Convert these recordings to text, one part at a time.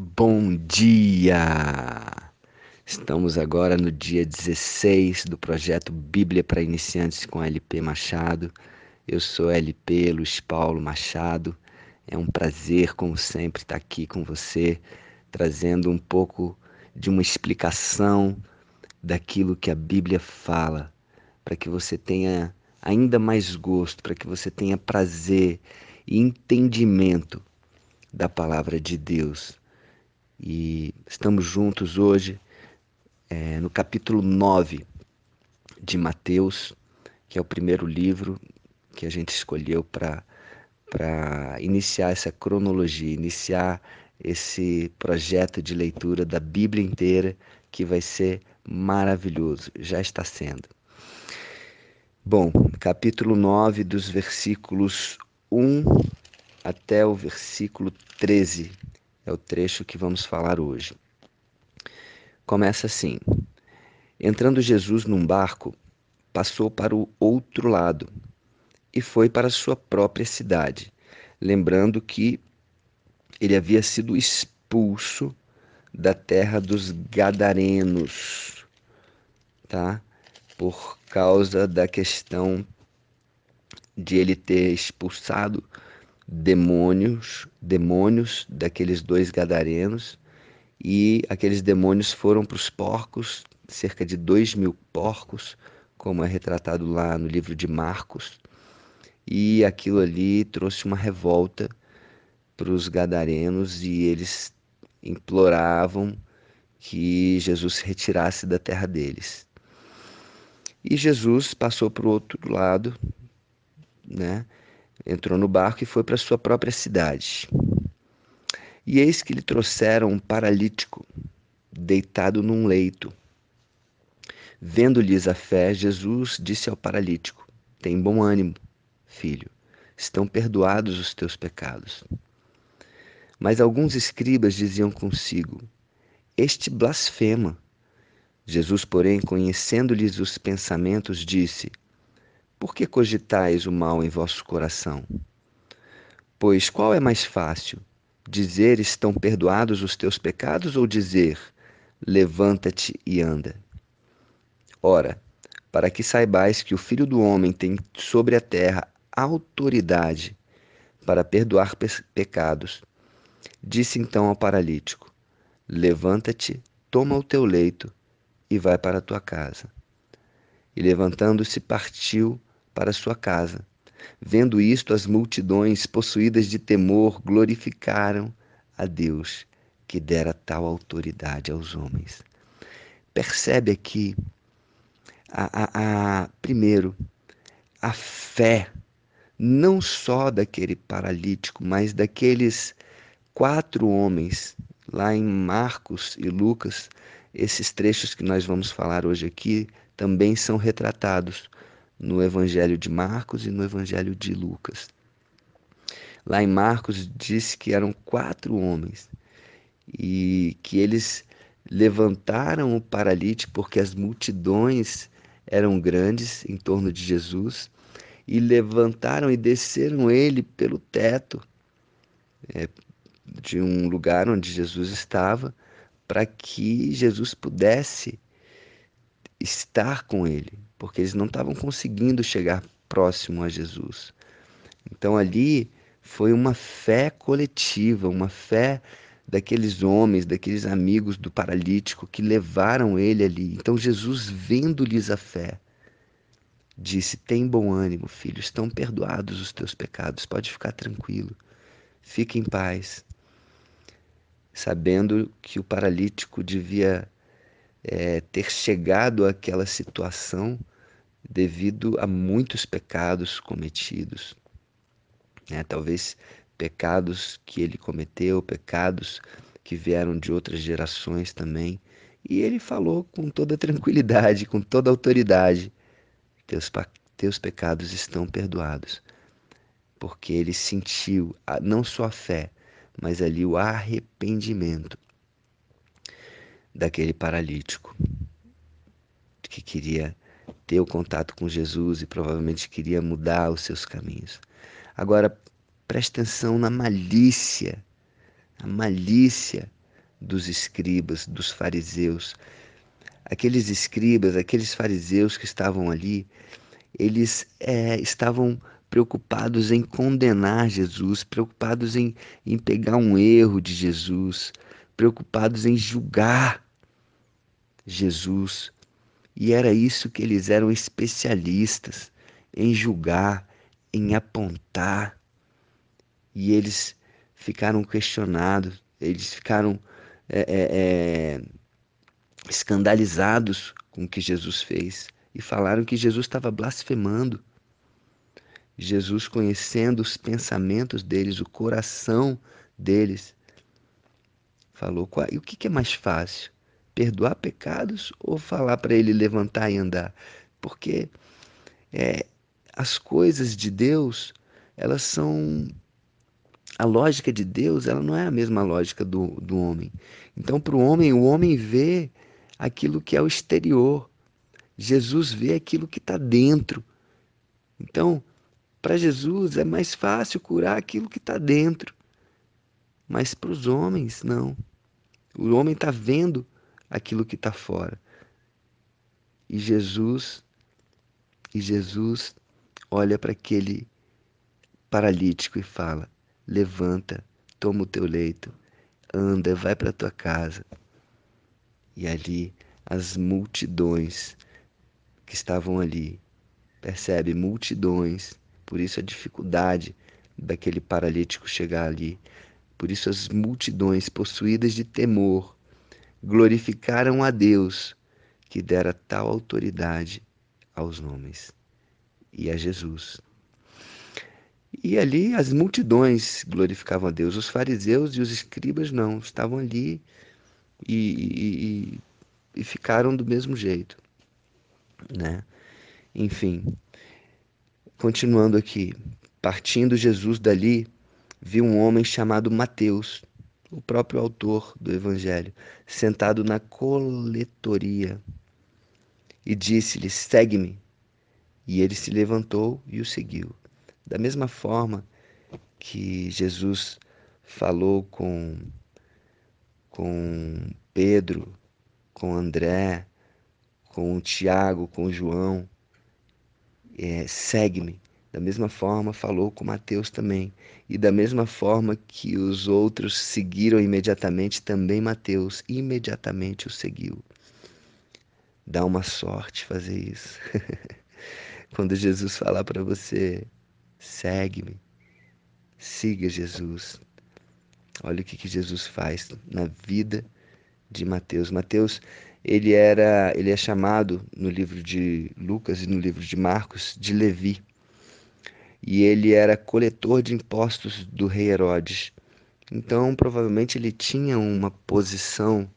Bom dia! Estamos agora no dia 16 do projeto Bíblia para Iniciantes com LP Machado. Eu sou LP Luiz Paulo Machado. É um prazer, como sempre, estar aqui com você, trazendo um pouco de uma explicação daquilo que a Bíblia fala, para que você tenha ainda mais gosto, para que você tenha prazer e entendimento da palavra de Deus e estamos juntos hoje é, no capítulo 9 de Mateus, que é o primeiro livro que a gente escolheu para iniciar essa cronologia, iniciar esse projeto de leitura da Bíblia inteira, que vai ser maravilhoso, já está sendo. Bom, capítulo 9, dos versículos 1 até o versículo 13 é o trecho que vamos falar hoje. Começa assim: Entrando Jesus num barco, passou para o outro lado e foi para sua própria cidade, lembrando que ele havia sido expulso da terra dos Gadarenos, tá? Por causa da questão de ele ter expulsado demônios, demônios daqueles dois gadarenos, e aqueles demônios foram para os porcos, cerca de dois mil porcos, como é retratado lá no livro de Marcos, e aquilo ali trouxe uma revolta para os gadarenos e eles imploravam que Jesus se retirasse da terra deles. E Jesus passou para o outro lado, né? Entrou no barco e foi para sua própria cidade. E eis que lhe trouxeram um paralítico, deitado num leito. Vendo-lhes a fé, Jesus disse ao paralítico: Tem bom ânimo, filho, estão perdoados os teus pecados. Mas alguns escribas diziam consigo: Este blasfema. Jesus, porém, conhecendo-lhes os pensamentos, disse: por que cogitais o mal em vosso coração? Pois qual é mais fácil? Dizer estão perdoados os teus pecados ou dizer levanta-te e anda? Ora, para que saibais que o Filho do Homem tem sobre a terra autoridade para perdoar pecados, disse então ao paralítico: Levanta-te, toma o teu leito e vai para a tua casa. E levantando-se, partiu para sua casa. Vendo isto, as multidões, possuídas de temor, glorificaram a Deus que dera tal autoridade aos homens. Percebe aqui, a, a, a, primeiro, a fé, não só daquele paralítico, mas daqueles quatro homens, lá em Marcos e Lucas, esses trechos que nós vamos falar hoje aqui também são retratados no Evangelho de Marcos e no Evangelho de Lucas. Lá em Marcos diz que eram quatro homens e que eles levantaram o paralítico porque as multidões eram grandes em torno de Jesus e levantaram e desceram ele pelo teto é, de um lugar onde Jesus estava para que Jesus pudesse estar com ele porque eles não estavam conseguindo chegar próximo a Jesus. Então ali foi uma fé coletiva, uma fé daqueles homens, daqueles amigos do paralítico que levaram ele ali. Então Jesus, vendo-lhes a fé, disse: Tem bom ânimo, filho, estão perdoados os teus pecados, pode ficar tranquilo, fique em paz. Sabendo que o paralítico devia é, ter chegado àquela situação devido a muitos pecados cometidos. Né? Talvez pecados que ele cometeu, pecados que vieram de outras gerações também. E ele falou com toda tranquilidade, com toda autoridade: teus, teus pecados estão perdoados. Porque ele sentiu não só a fé, mas ali o arrependimento daquele paralítico que queria ter o contato com Jesus e provavelmente queria mudar os seus caminhos. Agora, preste atenção na malícia, a malícia dos escribas, dos fariseus. Aqueles escribas, aqueles fariseus que estavam ali, eles é, estavam preocupados em condenar Jesus, preocupados em, em pegar um erro de Jesus, preocupados em julgar Jesus. E era isso que eles eram especialistas em julgar, em apontar. E eles ficaram questionados, eles ficaram é, é, é, escandalizados com o que Jesus fez e falaram que Jesus estava blasfemando. Jesus, conhecendo os pensamentos deles, o coração deles, falou: e o que é mais fácil? Perdoar pecados ou falar para ele levantar e andar? Porque é, as coisas de Deus, elas são a lógica de Deus ela não é a mesma lógica do, do homem. Então, para o homem, o homem vê aquilo que é o exterior. Jesus vê aquilo que está dentro. Então, para Jesus é mais fácil curar aquilo que está dentro. Mas para os homens, não. O homem está vendo aquilo que está fora. E Jesus, e Jesus olha para aquele paralítico e fala: levanta, toma o teu leito, anda, vai para tua casa. E ali as multidões que estavam ali, percebe? Multidões, por isso a dificuldade daquele paralítico chegar ali. Por isso as multidões possuídas de temor glorificaram a Deus que dera tal autoridade aos homens e a Jesus. E ali as multidões glorificavam a Deus. Os fariseus e os escribas não, estavam ali e, e, e ficaram do mesmo jeito. Né? Enfim, continuando aqui. Partindo Jesus dali, viu um homem chamado Mateus, o próprio autor do Evangelho, sentado na coletoria, e disse-lhe: Segue-me. E ele se levantou e o seguiu. Da mesma forma que Jesus falou com, com Pedro, com André, com Tiago, com João, é, segue-me. Da mesma forma falou com Mateus também. E da mesma forma que os outros seguiram imediatamente, também Mateus imediatamente o seguiu. Dá uma sorte fazer isso. Quando Jesus falar para você, Segue-me. Siga Jesus. Olha o que, que Jesus faz na vida de Mateus. Mateus, ele era, ele é chamado no livro de Lucas e no livro de Marcos de Levi. E ele era coletor de impostos do rei Herodes. Então, provavelmente ele tinha uma posição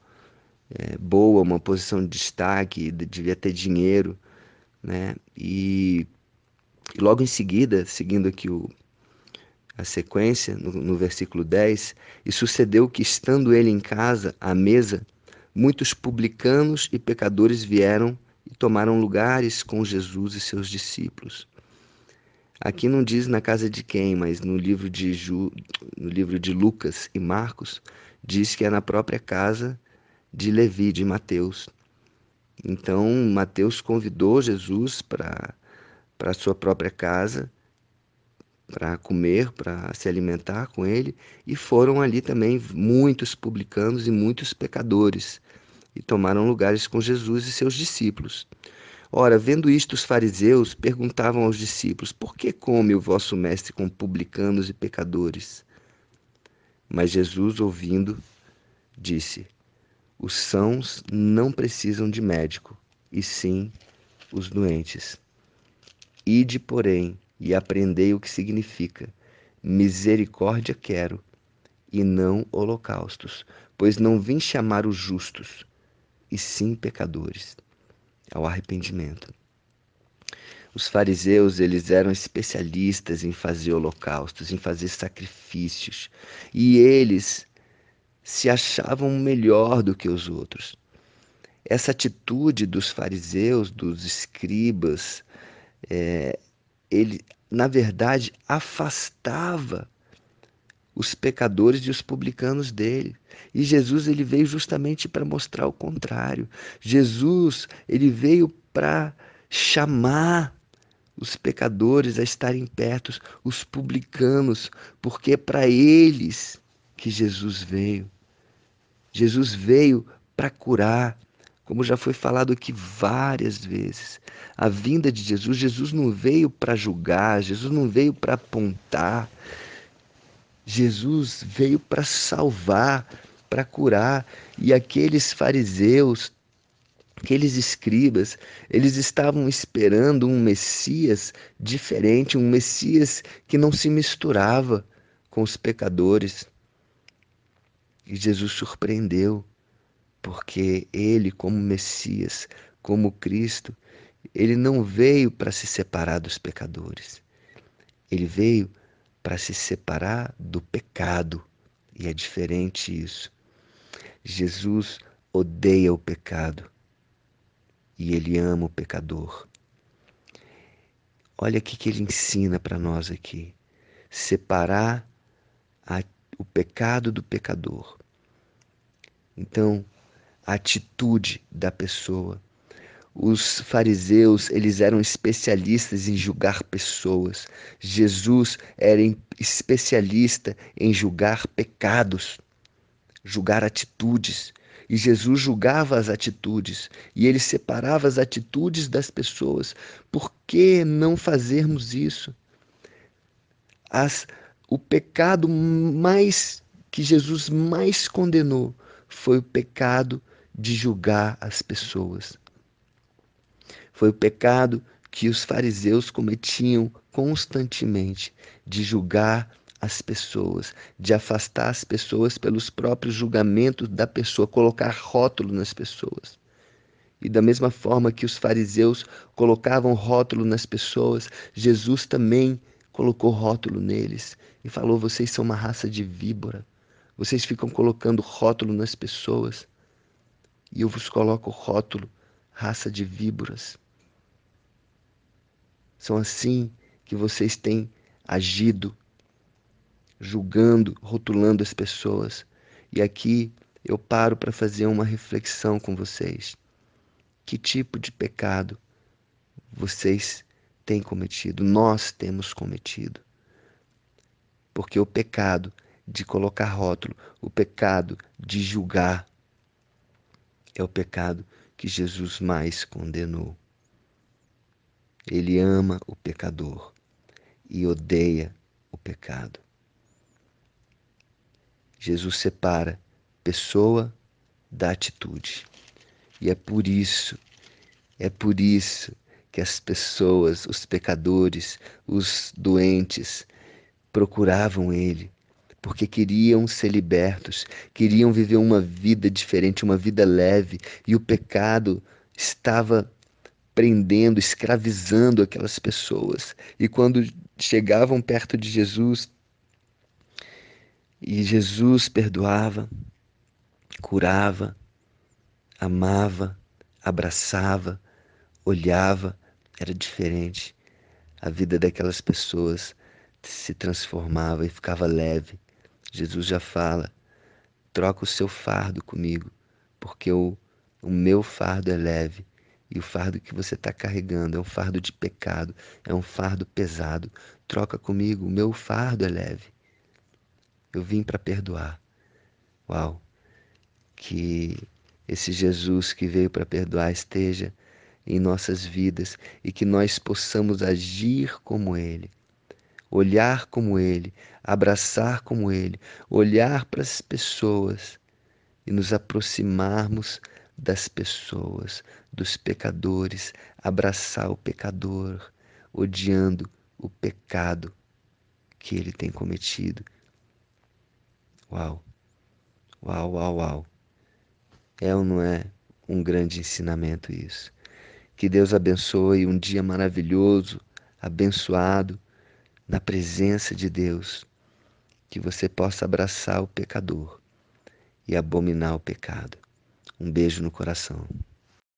é, boa, uma posição de destaque, devia ter dinheiro, né? E e logo em seguida, seguindo aqui o, a sequência, no, no versículo 10, e sucedeu que, estando ele em casa, à mesa, muitos publicanos e pecadores vieram e tomaram lugares com Jesus e seus discípulos. Aqui não diz na casa de quem, mas no livro de, Ju, no livro de Lucas e Marcos, diz que é na própria casa de Levi, de Mateus. Então, Mateus convidou Jesus para para sua própria casa, para comer, para se alimentar com ele, e foram ali também muitos publicanos e muitos pecadores, e tomaram lugares com Jesus e seus discípulos. Ora, vendo isto, os fariseus perguntavam aos discípulos: Por que come o vosso mestre com publicanos e pecadores? Mas Jesus, ouvindo, disse: Os sãos não precisam de médico, e sim os doentes. Ide, porém, e aprendei o que significa: misericórdia quero, e não holocaustos, pois não vim chamar os justos, e sim pecadores, ao arrependimento. Os fariseus, eles eram especialistas em fazer holocaustos, em fazer sacrifícios, e eles se achavam melhor do que os outros. Essa atitude dos fariseus, dos escribas, é, ele, na verdade, afastava os pecadores e os publicanos dele. E Jesus ele veio justamente para mostrar o contrário. Jesus ele veio para chamar os pecadores a estarem perto, os publicanos, porque é para eles que Jesus veio. Jesus veio para curar, como já foi falado aqui várias vezes. A vinda de Jesus, Jesus não veio para julgar, Jesus não veio para apontar. Jesus veio para salvar, para curar. E aqueles fariseus, aqueles escribas, eles estavam esperando um Messias diferente, um Messias que não se misturava com os pecadores. E Jesus surpreendeu, porque ele, como Messias, como Cristo, ele não veio para se separar dos pecadores. Ele veio para se separar do pecado. E é diferente isso. Jesus odeia o pecado e ele ama o pecador. Olha o que ele ensina para nós aqui: separar a, o pecado do pecador. Então, a atitude da pessoa. Os fariseus, eles eram especialistas em julgar pessoas. Jesus era especialista em julgar pecados, julgar atitudes. E Jesus julgava as atitudes e ele separava as atitudes das pessoas. Por que não fazermos isso? As, o pecado mais que Jesus mais condenou foi o pecado de julgar as pessoas. Foi o pecado que os fariseus cometiam constantemente de julgar as pessoas, de afastar as pessoas pelos próprios julgamentos da pessoa, colocar rótulo nas pessoas. E da mesma forma que os fariseus colocavam rótulo nas pessoas, Jesus também colocou rótulo neles e falou: vocês são uma raça de víbora. Vocês ficam colocando rótulo nas pessoas. E eu vos coloco rótulo, raça de víboras. São assim que vocês têm agido julgando, rotulando as pessoas. E aqui eu paro para fazer uma reflexão com vocês. Que tipo de pecado vocês têm cometido? Nós temos cometido. Porque o pecado de colocar rótulo, o pecado de julgar, é o pecado que Jesus mais condenou. Ele ama o pecador e odeia o pecado. Jesus separa pessoa da atitude. E é por isso, é por isso que as pessoas, os pecadores, os doentes, procuravam Ele, porque queriam ser libertos, queriam viver uma vida diferente, uma vida leve, e o pecado estava prendendo, escravizando aquelas pessoas. E quando chegavam perto de Jesus, e Jesus perdoava, curava, amava, abraçava, olhava, era diferente. A vida daquelas pessoas se transformava e ficava leve. Jesus já fala: troca o seu fardo comigo, porque o, o meu fardo é leve e o fardo que você está carregando é um fardo de pecado, é um fardo pesado. Troca comigo, o meu fardo é leve. Eu vim para perdoar. Uau! Que esse Jesus que veio para perdoar esteja em nossas vidas e que nós possamos agir como Ele, olhar como Ele, abraçar como Ele, olhar para as pessoas e nos aproximarmos das pessoas, dos pecadores, abraçar o pecador, odiando o pecado que ele tem cometido Uau! Uau, uau, uau! É ou não é um grande ensinamento isso? Que Deus abençoe um dia maravilhoso, abençoado, na presença de Deus. Que você possa abraçar o pecador e abominar o pecado. Um beijo no coração.